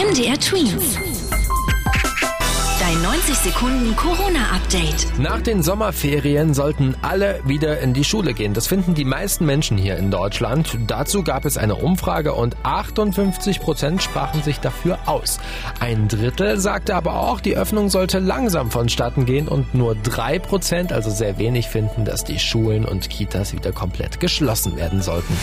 MDR Twins. Dein 90 Sekunden Corona-Update. Nach den Sommerferien sollten alle wieder in die Schule gehen. Das finden die meisten Menschen hier in Deutschland. Dazu gab es eine Umfrage und 58 Prozent sprachen sich dafür aus. Ein Drittel sagte aber auch, die Öffnung sollte langsam vonstatten gehen und nur drei Prozent, also sehr wenig, finden, dass die Schulen und Kitas wieder komplett geschlossen werden sollten.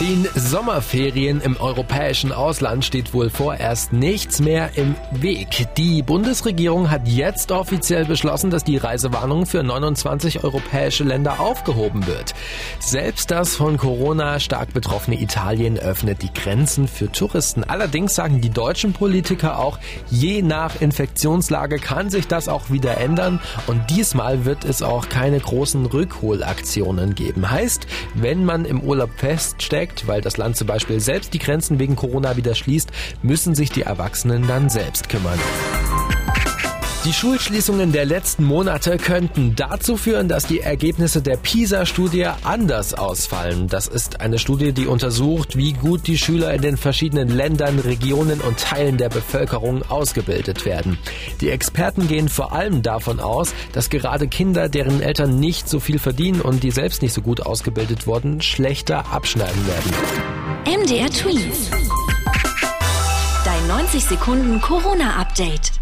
Den Sommerferien im europäischen Ausland steht wohl vorerst nichts mehr im Weg. Die Bundesregierung hat jetzt offiziell beschlossen, dass die Reisewarnung für 29 europäische Länder aufgehoben wird. Selbst das von Corona stark betroffene Italien öffnet die Grenzen für Touristen. Allerdings sagen die deutschen Politiker auch, je nach Infektionslage kann sich das auch wieder ändern und diesmal wird es auch keine großen Rückholaktionen geben. Heißt, wenn man im Urlaub feststeckt, Effekt, weil das Land zum Beispiel selbst die Grenzen wegen Corona wieder schließt, müssen sich die Erwachsenen dann selbst kümmern. Die Schulschließungen der letzten Monate könnten dazu führen, dass die Ergebnisse der PISA-Studie anders ausfallen. Das ist eine Studie, die untersucht, wie gut die Schüler in den verschiedenen Ländern, Regionen und Teilen der Bevölkerung ausgebildet werden. Die Experten gehen vor allem davon aus, dass gerade Kinder, deren Eltern nicht so viel verdienen und die selbst nicht so gut ausgebildet wurden, schlechter abschneiden werden. MDR Tweets. Dein 90 Sekunden Corona-Update.